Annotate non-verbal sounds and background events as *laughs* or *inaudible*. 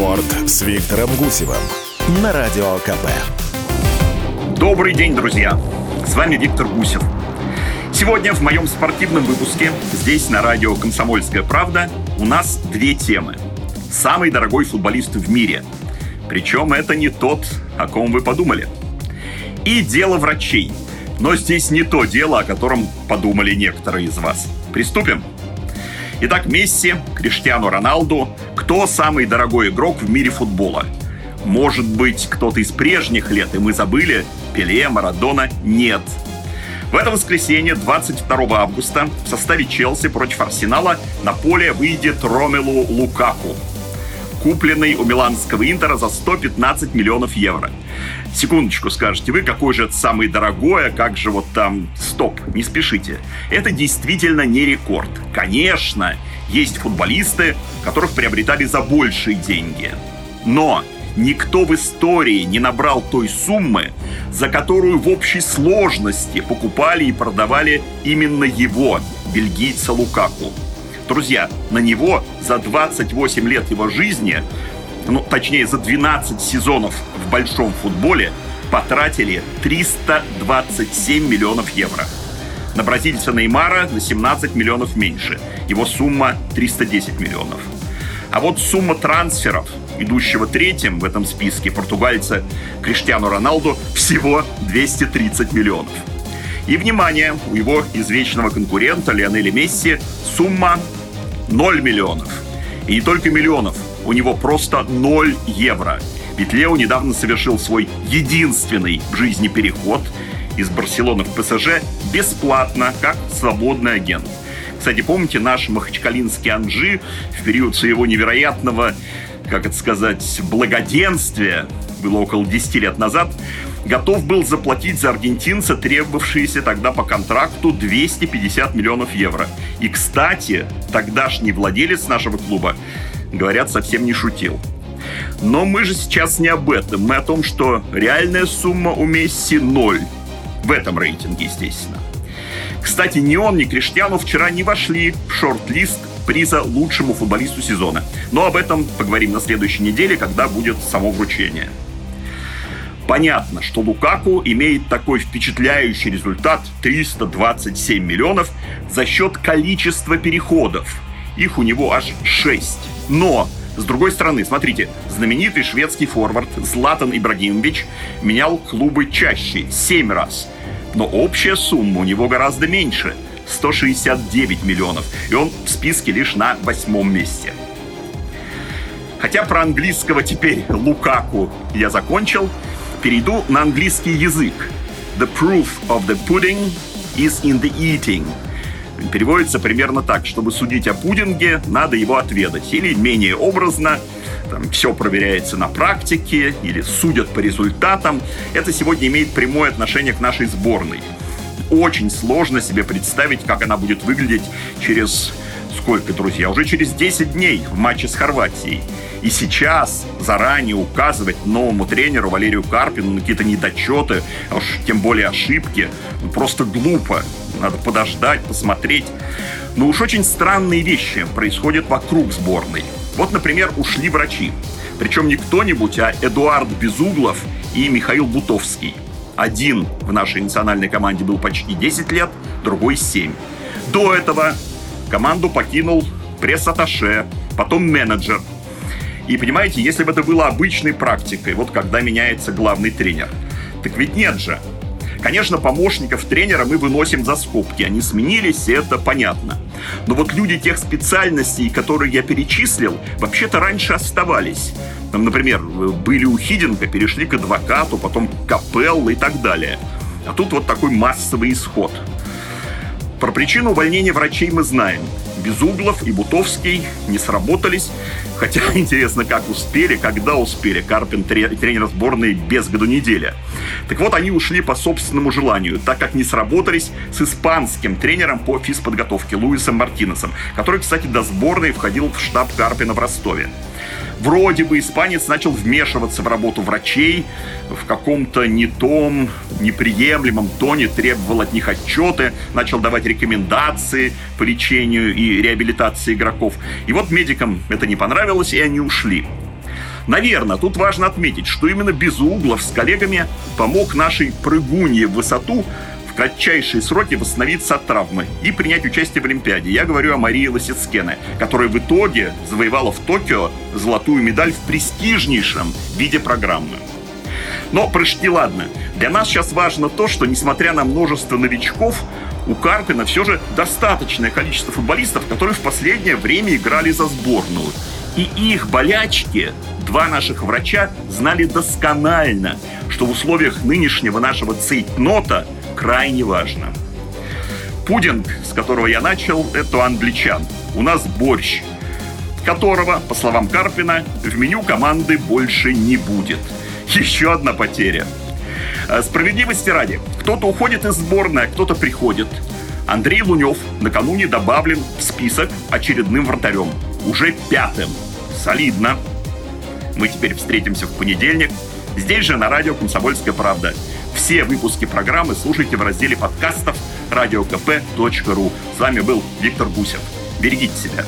Спорт с Виктором Гусевым на Радио КП. Добрый день, друзья! С вами Виктор Гусев. Сегодня в моем спортивном выпуске здесь на радио «Комсомольская правда» у нас две темы. Самый дорогой футболист в мире. Причем это не тот, о ком вы подумали. И дело врачей. Но здесь не то дело, о котором подумали некоторые из вас. Приступим? Итак, Месси, Криштиану Роналду. Кто самый дорогой игрок в мире футбола? Может быть, кто-то из прежних лет, и мы забыли? Пеле, Марадона? Нет. В это воскресенье, 22 августа, в составе Челси против Арсенала на поле выйдет Ромелу Лукаку, купленный у миланского Интера за 115 миллионов евро. Секундочку, скажете вы, какой же это дорогой, а как же вот там... Стоп, не спешите. Это действительно не рекорд. Конечно, есть футболисты, которых приобретали за большие деньги. Но никто в истории не набрал той суммы, за которую в общей сложности покупали и продавали именно его, бельгийца Лукаку. Друзья, на него за 28 лет его жизни ну, точнее, за 12 сезонов в большом футболе потратили 327 миллионов евро. На бразильца Неймара на 17 миллионов меньше. Его сумма 310 миллионов. А вот сумма трансферов, идущего третьим в этом списке португальца Криштиану Роналду, всего 230 миллионов. И, внимание, у его извечного конкурента Лионеля Месси сумма 0 миллионов. И не только миллионов – у него просто 0 евро. Ведь Лео недавно совершил свой единственный в жизни переход из Барселоны в ПСЖ бесплатно, как свободный агент. Кстати, помните наш махачкалинский Анжи в период своего невероятного, как это сказать, благоденствия, было около 10 лет назад, готов был заплатить за аргентинца требовавшиеся тогда по контракту 250 миллионов евро. И, кстати, тогдашний владелец нашего клуба говорят, совсем не шутил. Но мы же сейчас не об этом. Мы о том, что реальная сумма у Месси ноль. В этом рейтинге, естественно. Кстати, ни он, ни Криштиану вчера не вошли в шорт-лист приза лучшему футболисту сезона. Но об этом поговорим на следующей неделе, когда будет само вручение. Понятно, что Лукаку имеет такой впечатляющий результат 327 миллионов за счет количества переходов. Их у него аж 6. Но с другой стороны, смотрите, знаменитый шведский форвард Златан Ибрагимович менял клубы чаще, 7 раз. Но общая сумма у него гораздо меньше – 169 миллионов. И он в списке лишь на восьмом месте. Хотя про английского теперь Лукаку я закончил, перейду на английский язык. The proof of the pudding is in the eating – переводится примерно так. Чтобы судить о пудинге, надо его отведать. Или менее образно, там, все проверяется на практике, или судят по результатам. Это сегодня имеет прямое отношение к нашей сборной. Очень сложно себе представить, как она будет выглядеть через сколько, друзья? Уже через 10 дней в матче с Хорватией. И сейчас заранее указывать новому тренеру Валерию Карпину какие-то недочеты, а уж тем более ошибки, ну, просто глупо. Надо подождать, посмотреть. Но уж очень странные вещи происходят вокруг сборной. Вот, например, ушли врачи. Причем не кто-нибудь, а Эдуард Безуглов и Михаил Бутовский. Один в нашей национальной команде был почти 10 лет, другой 7. До этого команду покинул пресс-атташе, потом менеджер. И понимаете, если бы это было обычной практикой, вот когда меняется главный тренер, так ведь нет же. Конечно, помощников тренера мы выносим за скобки. Они сменились, и это понятно. Но вот люди тех специальностей, которые я перечислил, вообще-то раньше оставались. Там, например, были у Хиденко, перешли к адвокату, потом к Капелло и так далее. А тут вот такой массовый исход. Про причину увольнения врачей мы знаем. Безуглов и Бутовский не сработались. Хотя *laughs* интересно, как успели, когда успели. Карпин тренер сборной без году неделя. Так вот, они ушли по собственному желанию, так как не сработались с испанским тренером по физподготовке Луисом Мартинесом, который, кстати, до сборной входил в штаб Карпина в Ростове. Вроде бы испанец начал вмешиваться в работу врачей, в каком-то не том, неприемлемом тоне требовал от них отчеты, начал давать рекомендации по лечению и реабилитации игроков. И вот медикам это не понравилось, и они ушли. Наверное, тут важно отметить, что именно Безуглов с коллегами помог нашей прыгунье в высоту кратчайшие сроки восстановиться от травмы и принять участие в Олимпиаде. Я говорю о Марии Лосицкене, которая в итоге завоевала в Токио золотую медаль в престижнейшем виде программы. Но прыжки ладно. Для нас сейчас важно то, что несмотря на множество новичков, у Карпина все же достаточное количество футболистов, которые в последнее время играли за сборную. И их болячки два наших врача знали досконально, что в условиях нынешнего нашего цейтнота крайне важно. Пудинг, с которого я начал, это англичан. У нас борщ, которого, по словам Карпина, в меню команды больше не будет. *laughs* Еще одна потеря. А справедливости ради, кто-то уходит из сборной, а кто-то приходит. Андрей Лунев накануне добавлен в список очередным вратарем. Уже пятым. Солидно. Мы теперь встретимся в понедельник. Здесь же на радио «Комсомольская правда». Все выпуски программы слушайте в разделе подкастов радиокп.ру. С вами был Виктор Гусев. Берегите себя.